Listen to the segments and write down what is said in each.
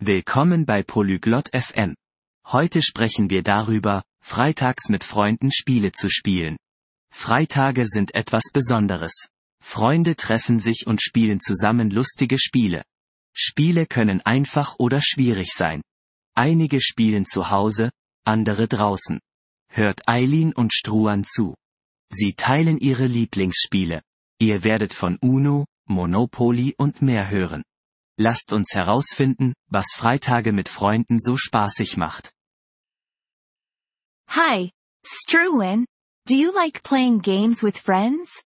Willkommen bei Polyglot FM. Heute sprechen wir darüber, freitags mit Freunden Spiele zu spielen. Freitage sind etwas Besonderes. Freunde treffen sich und spielen zusammen lustige Spiele. Spiele können einfach oder schwierig sein. Einige spielen zu Hause, andere draußen. Hört Eileen und Struan zu. Sie teilen ihre Lieblingsspiele. Ihr werdet von Uno, Monopoly und mehr hören. Lasst uns herausfinden, was Freitage mit Freunden so spaßig macht. Hi, Struan. Do you like playing games with friends?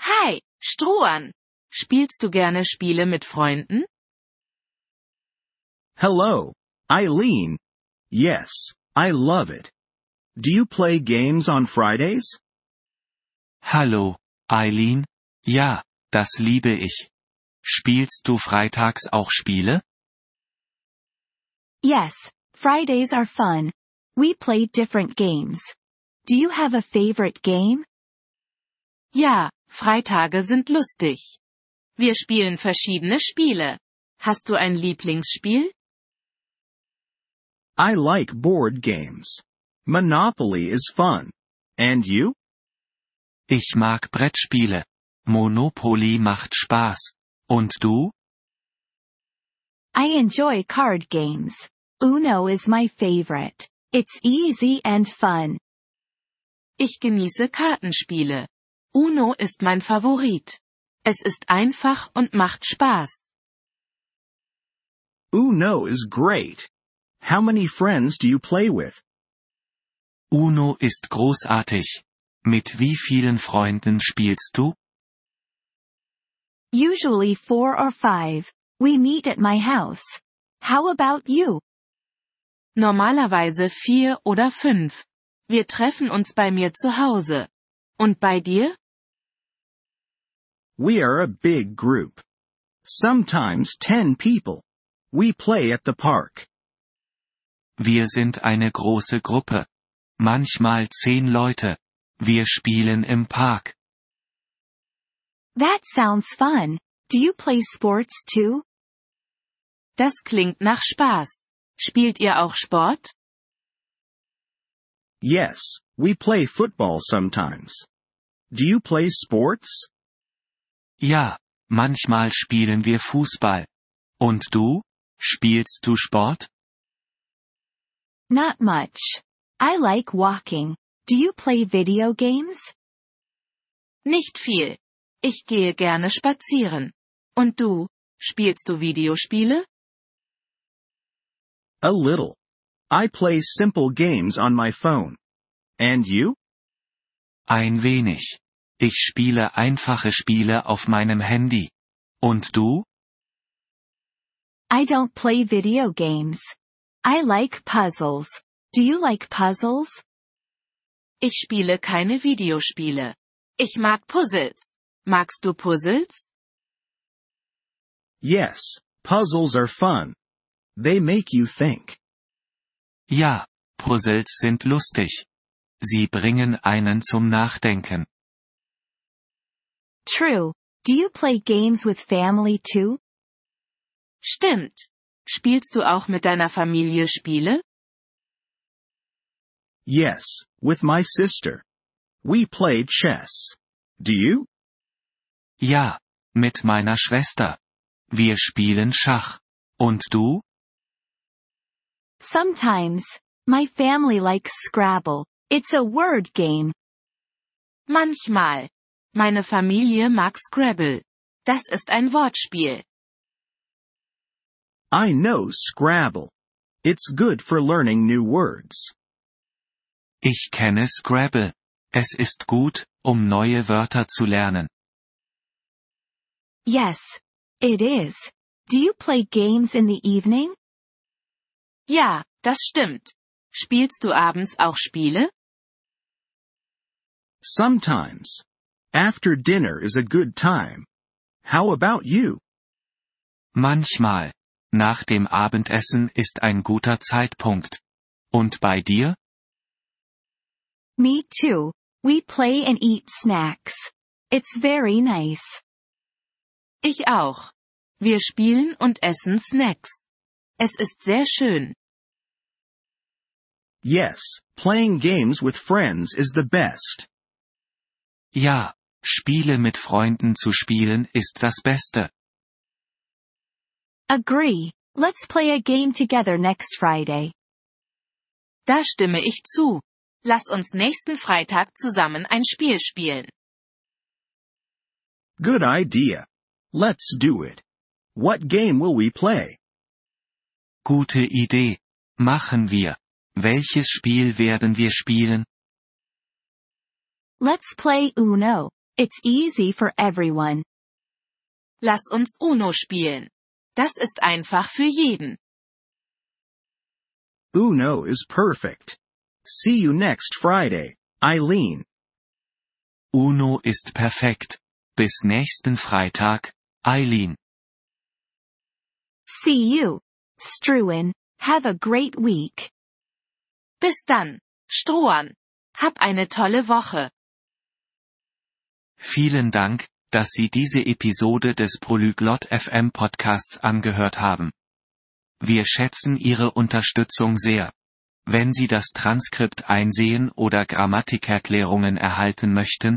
Hi, Struan. Spielst du gerne Spiele mit Freunden? Hello, Eileen. Yes, I love it. Do you play games on Fridays? Hallo, Eileen. Ja, das liebe ich. Spielst du freitags auch Spiele? Yes, Fridays are fun. We play different games. Do you have a favorite game? Ja, Freitage sind lustig. Wir spielen verschiedene Spiele. Hast du ein Lieblingsspiel? I like board games. Monopoly is fun. And you? Ich mag Brettspiele. Monopoly macht Spaß. Und du? I enjoy card games. Uno is my favorite. It's easy and fun. Ich genieße Kartenspiele. Uno ist mein Favorit. Es ist einfach und macht Spaß. Uno is great. How many friends do you play with? Uno ist großartig. Mit wie vielen Freunden spielst du? Usually four or five. We meet at my house. How about you? Normalerweise vier oder fünf. Wir treffen uns bei mir zu Hause. Und bei dir? We are a big group. Sometimes ten people. We play at the park. Wir sind eine große Gruppe. Manchmal zehn Leute. Wir spielen im Park. That sounds fun. Do you play sports too? Das klingt nach Spaß. Spielt ihr auch Sport? Yes, we play football sometimes. Do you play sports? Ja, manchmal spielen wir Fußball. Und du? Spielst du Sport? Not much. I like walking. Do you play video games? Nicht viel. Ich gehe gerne spazieren. Und du? Spielst du Videospiele? A little. I play simple games on my phone. And you? Ein wenig. Ich spiele einfache Spiele auf meinem Handy. Und du? I don't play video games. I like puzzles. Do you like puzzles? Ich spiele keine Videospiele. Ich mag Puzzles. Magst du Puzzles? Yes, puzzles are fun. They make you think. Ja, Puzzles sind lustig. Sie bringen einen zum Nachdenken. True. Do you play games with family too? Stimmt. Spielst du auch mit deiner Familie Spiele? Yes, with my sister. We play chess. Do you? Ja, mit meiner Schwester. Wir spielen Schach. Und du? Sometimes. My family likes Scrabble. It's a word game. Manchmal. Meine Familie mag Scrabble. Das ist ein Wortspiel. I know Scrabble. It's good for learning new words. Ich kenne Scrabble. Es ist gut, um neue Wörter zu lernen. Yes. It is. Do you play games in the evening? Ja, das stimmt. Spielst du abends auch Spiele? Sometimes. After dinner is a good time. How about you? Manchmal. Nach dem Abendessen ist ein guter Zeitpunkt. Und bei dir? Me too. We play and eat snacks. It's very nice. Ich auch. Wir spielen und essen Snacks. Es ist sehr schön. Yes, playing games with friends is the best. Ja, Spiele mit Freunden zu spielen ist das Beste. Agree. Let's play a game together next Friday. Da stimme ich zu. Lass uns nächsten Freitag zusammen ein Spiel spielen. Good idea. Let's do it. What game will we play? Gute Idee. Machen wir. Welches Spiel werden wir spielen? Let's play Uno. It's easy for everyone. Lass uns Uno spielen. Das ist einfach für jeden. Uno is perfect. See you next Friday, Eileen. Uno ist perfekt. Bis nächsten Freitag, Eileen. See you. Struan. Have a great week. Bis dann, Strohan. Hab eine tolle Woche. Vielen Dank, dass Sie diese Episode des Polyglot FM Podcasts angehört haben. Wir schätzen Ihre Unterstützung sehr. Wenn Sie das Transkript einsehen oder Grammatikerklärungen erhalten möchten,